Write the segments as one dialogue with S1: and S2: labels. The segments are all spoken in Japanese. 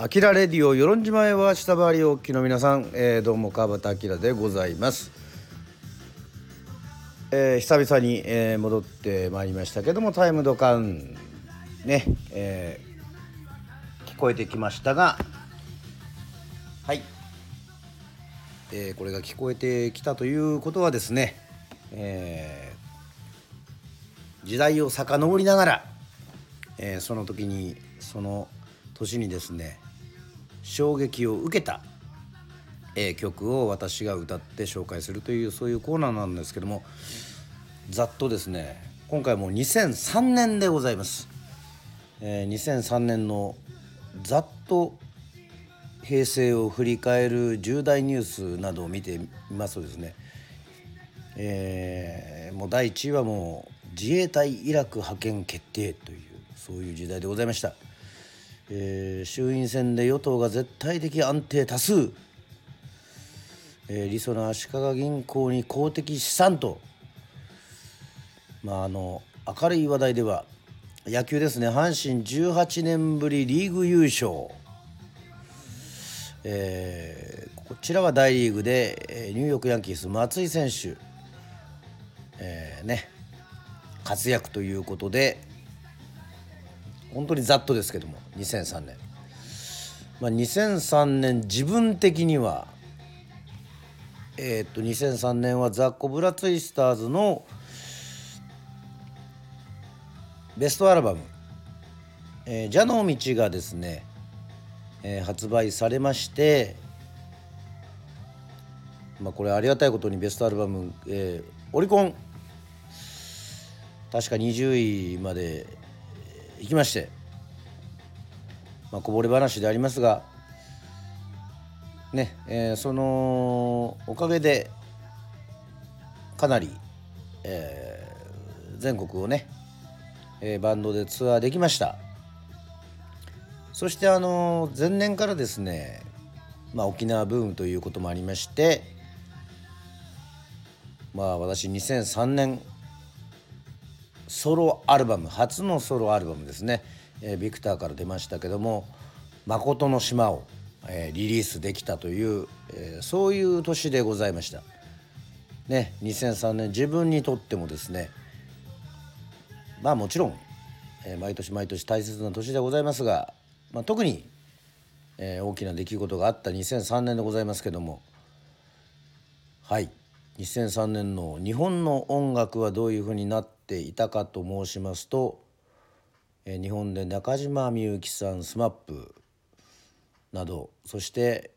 S1: アキラレディオ与論島へは下回りおきの皆さん、えー、どうも川端明でございます、えー、久々に、えー、戻ってまいりましたけどもタイムドカウン。ね、えー、聞こえてきましたが。はい、えー、これが聞こえてきたということはですね、えー、時代を遡りながら、えー、その時にその年にですね衝撃を受けた、えー、曲を私が歌って紹介するというそういうコーナーなんですけどもざっとですね今回も2003年でございます、えー、2003年のざっと平成を振り返る重大ニュースなどを見てみますとですね、えー、もう第1位はもう自衛隊イラク派遣決定というそういう時代でございました。えー、衆院選で与党が絶対的安定多数、えー、りそな足利銀行に公的資産と、まあ、あの明るい話題では野球ですね。阪神18年ぶりリーグ優勝、えー、こちらは大リーグでニューヨークヤンキース松井選手、えー、ね活躍ということで本当にざっとですけども2003年、まあ、2003年自分的にはえー、っと2003年はザ・コブラツイスターズのベストアルバム「えー、ジャの道」がですね、えー、発売されましてまあこれありがたいことにベストアルバム、えー、オリコン。確か20位まで行きまして、まあ、こぼれ話でありますがね、えー、そのおかげでかなり、えー、全国をね、えー、バンドでツアーできました。そしてあの前年からですね、まあ、沖縄ブームということもありましてまあ私2003年ソロアルバム初のソロアルバムですね、えー、ビクターから出ましたけども「誠の島」を、えー、リリースできたという、えー、そういう年でございました。ね2003年自分にとってもですねまあもちろん、えー、毎年毎年大切な年でございますが、まあ、特に、えー、大きな出来事があった2003年でございますけどもはい2003年の日本の音楽はどういうふうになってていたかと申しますと、日本で中島みゆきさん SMAP などそして、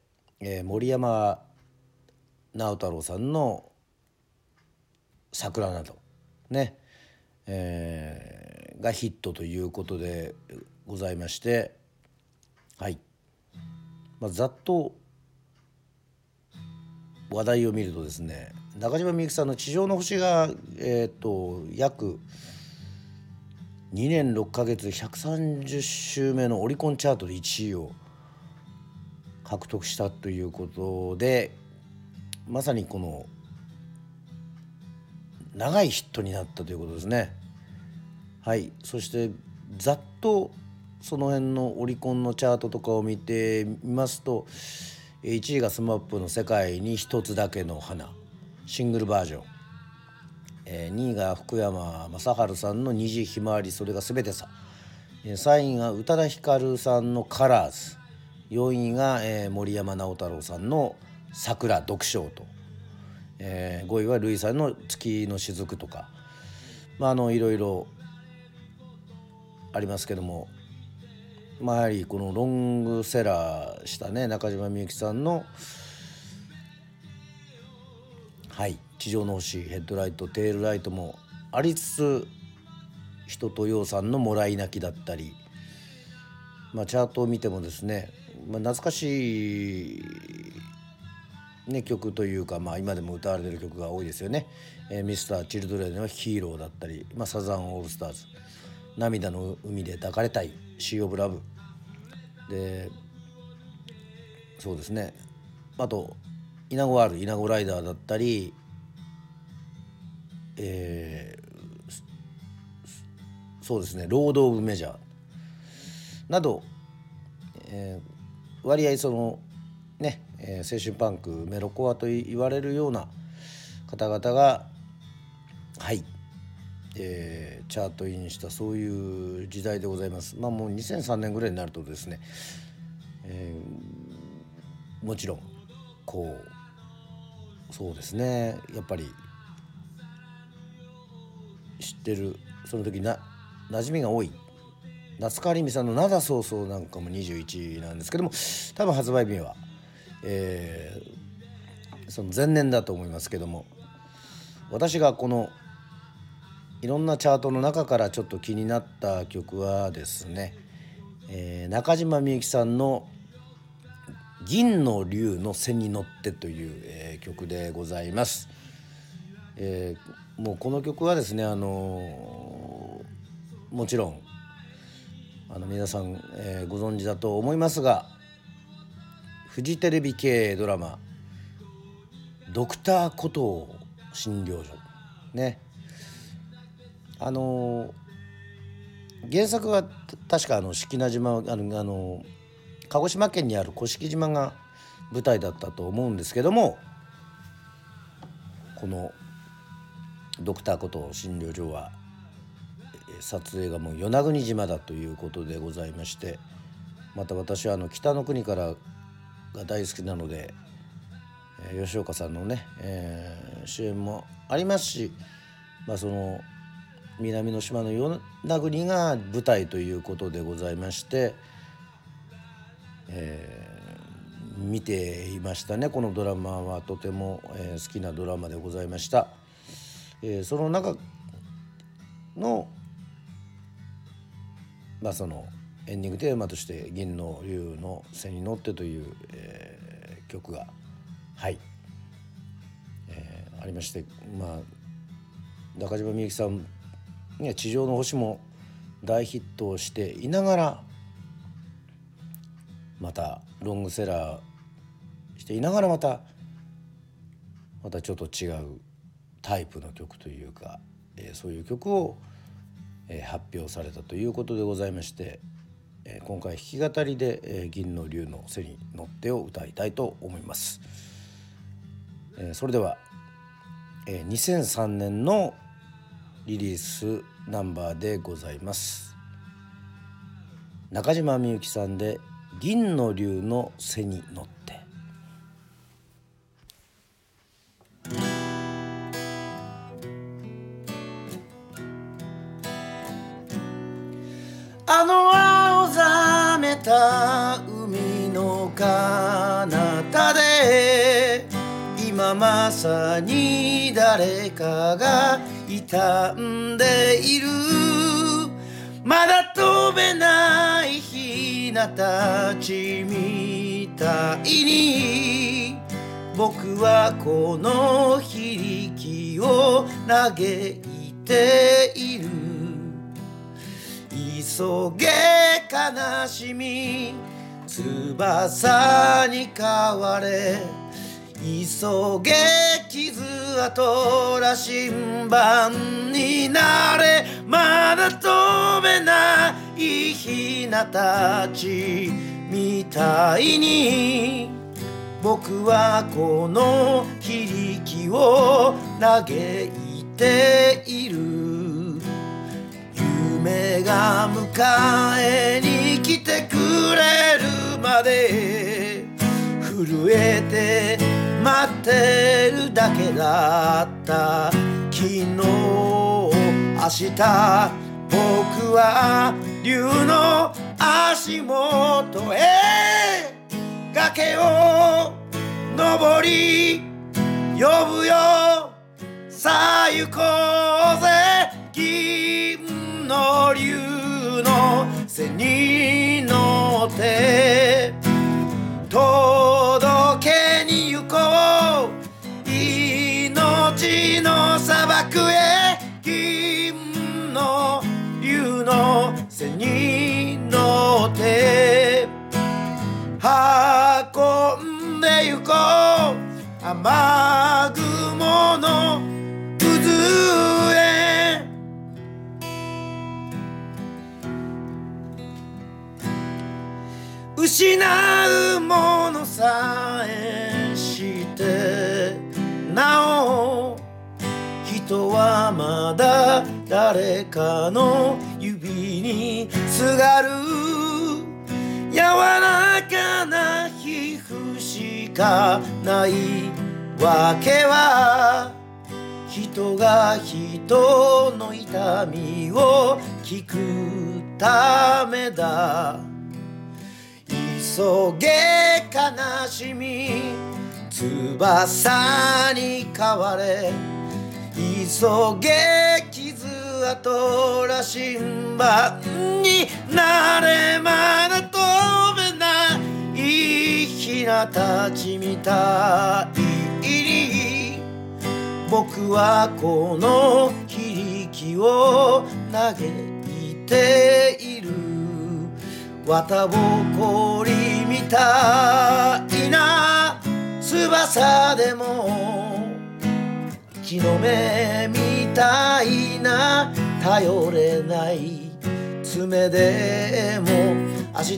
S1: 森山直太朗さんの「桜」などね、えー、がヒットということでございましてはい、まあ、ざっと話題を見るとですね中島みゆきさんの「地上の星が」えーと、約2年6ヶ月130週目のオリコンチャートで1位を獲得したということでまさにこの長いヒットになったということですね。はいそしてざっとその辺のオリコンのチャートとかを見てみますと1位が SMAP の「世界に一つだけの花」シングルバージョン、えー、2位が福山雅治さんの「虹ひまわりそれが全てさ」、3位が宇多田ヒカルさんの「カラーズ」4位が、えー、森山直太朗さんの「桜読書」と、えー、5位はルイさんの「月の雫」とか。まああのいろいろありますけども。まあやはりこのロングセラーしたね中島みゆきさんの「はい。地上の星ヘッドライトテールライトもありつつ人とようさんのもらい泣きだったり、まあ、チャートを見てもですね、まあ、懐かしい、ね、曲というか、まあ、今でも歌われてる曲が多いですよね。えー、ミスター・チルドレンの「ヒーロー」だったり、まあ、サザンオールスターズ「涙の海で抱かれたい」「シー・オブ・ラブ」でそうですね。あとイナゴ R イナゴライダーだったりえー、そうですねロード・オブ・メジャーなど、え割合そのね、えー、青春パンクメロコアと言われるような方々がはい、えー、チャートインしたそういう時代でございます。まあもう2003年ぐらいになるとですね、えー、もちろんこうそうですね。やっぱり知ってるその時な馴染みが多い。夏川りみさんの「灘そうそう」なんかも21なんですけども多分発売日は、えー、その前年だと思いますけども私がこのいろんなチャートの中からちょっと気になった曲はですね、えー、中島みゆきさんの「銀の竜の背に乗って」という、えー、曲でございます。えー、もうこの曲はですねあのもちろんあの皆さん、えー、ご存知だと思いますがフジテレビ系ドラマ「ドクターコトー診療所」ねあの原作は確かあの式名島あのあの鹿児島県にある甑島が舞台だったと思うんですけどもこの「ドクターコトー診療所」は撮影がもう与那国島だということでございましてまた私はあの北の国からが大好きなので、吉岡さんのね、えー、主演もありますし、まあ、その南の島の与那国が舞台ということでございまして、えー、見ていましたねこのドラマはとても、えー、好きなドラマでございました。えー、その中のまあそのエンディングテーマとして「銀の竜の背に乗って」という、えー、曲がはい、えー、ありましてまあ中島みゆきさん、ね「地上の星」も大ヒットをしていながらまたロングセラーしていながらまたまたちょっと違うタイプの曲というか、えー、そういう曲をえ発表されたということでございまして、え今回弾き語りで「え銀の竜の背に乗って」を歌いたいと思います。えそれでは、え2003年のリリースナンバーでございます。中島みゆきさんで「銀の竜の背に乗って」あの青ざめた海の彼方で今まさに誰かが傷んでいる。まだ飛べないひなたちみたいに僕はこの非力を嘆いている。急げ悲しみ翼に変われ。急げ傷跡ら新版になれまだ飛べないひなたちみたいに僕はこの非力を嘆いている夢が迎えに来てくれるまで震えて待ってるだけだった昨日明日僕は竜の足元へ。崖を登り呼ぶよ。さあ行こうぜ。銀の竜の背に乗って。雨雲の渦へ失うものさえしてなお人はまだ誰かの指にすがる。柔らかな皮膚しかない。わけは人が人の痛みを聞くためだ。急げ悲しみ翼に変われ。急げ傷跡らしんばになれ。まだ飛べないひなたちみたい。僕はこの響きを嘆いている。綿ぼこりみたいな翼でも木の芽みたいな頼れない爪でも明日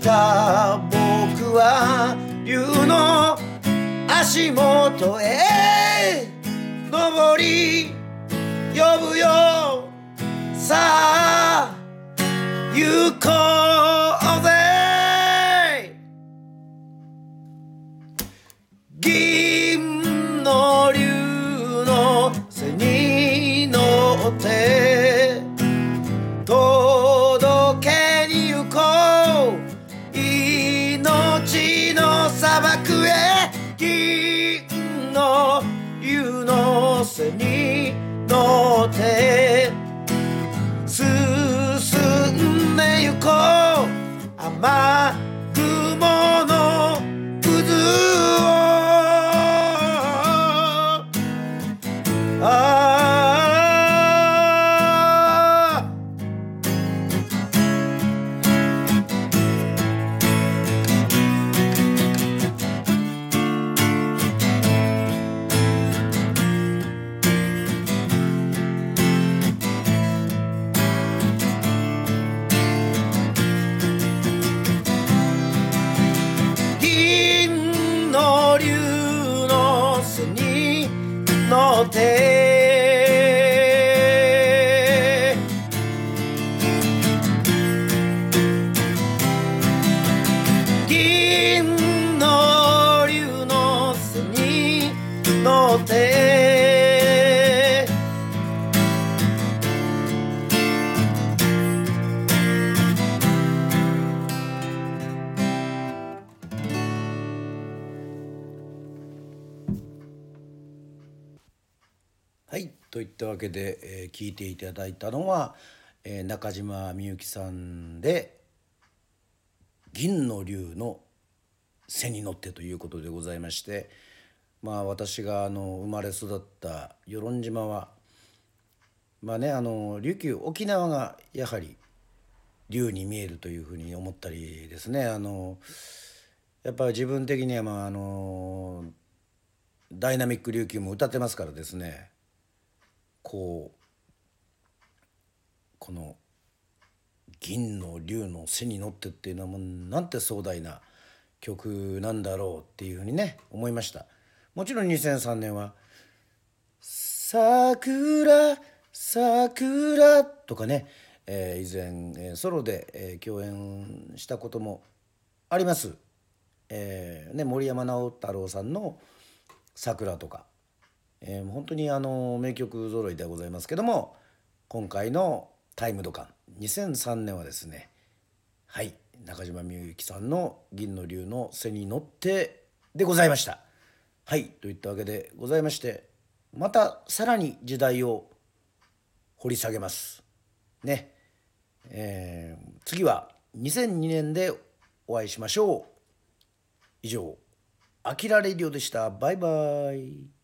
S1: 僕は竜の足元へ登り呼ぶよ。さあ行こうぜ。銀の竜の背に乗って届けに行こう。命の砂漠へ銀の竜のせに乗って進んでゆこう。甘いわけで、えー聞いていただいたのは、えー中島みゆきさんで「銀の竜の背に乗って」ということでございましてまあ私があの生まれ育った与論島はまあねあの琉球沖縄がやはり竜に見えるというふうに思ったりですね。あのやっぱり自分的にはまああのダイナミック琉球も歌ってますからですね。こうこの銀の竜の背に乗ってっていうのはなんて壮大な曲なんだろうっていうふうにね思いました。もちろん2003年は「桜桜」とかね、えー以前、えーソロで、えー共演したこともあります、えーね、森山直太朗さんの「桜」とか。えー本当にあの名曲揃いでございますけども今回の「タイムドカン」2003年はですねはい中島みゆきさんの「銀の竜の背に乗って」でございました。はいといったわけでございましてまたさらに時代を掘り下げます。ね。えー次は2002年でお会いしましょう。以上「あきらレディオ」でした。バイバイ。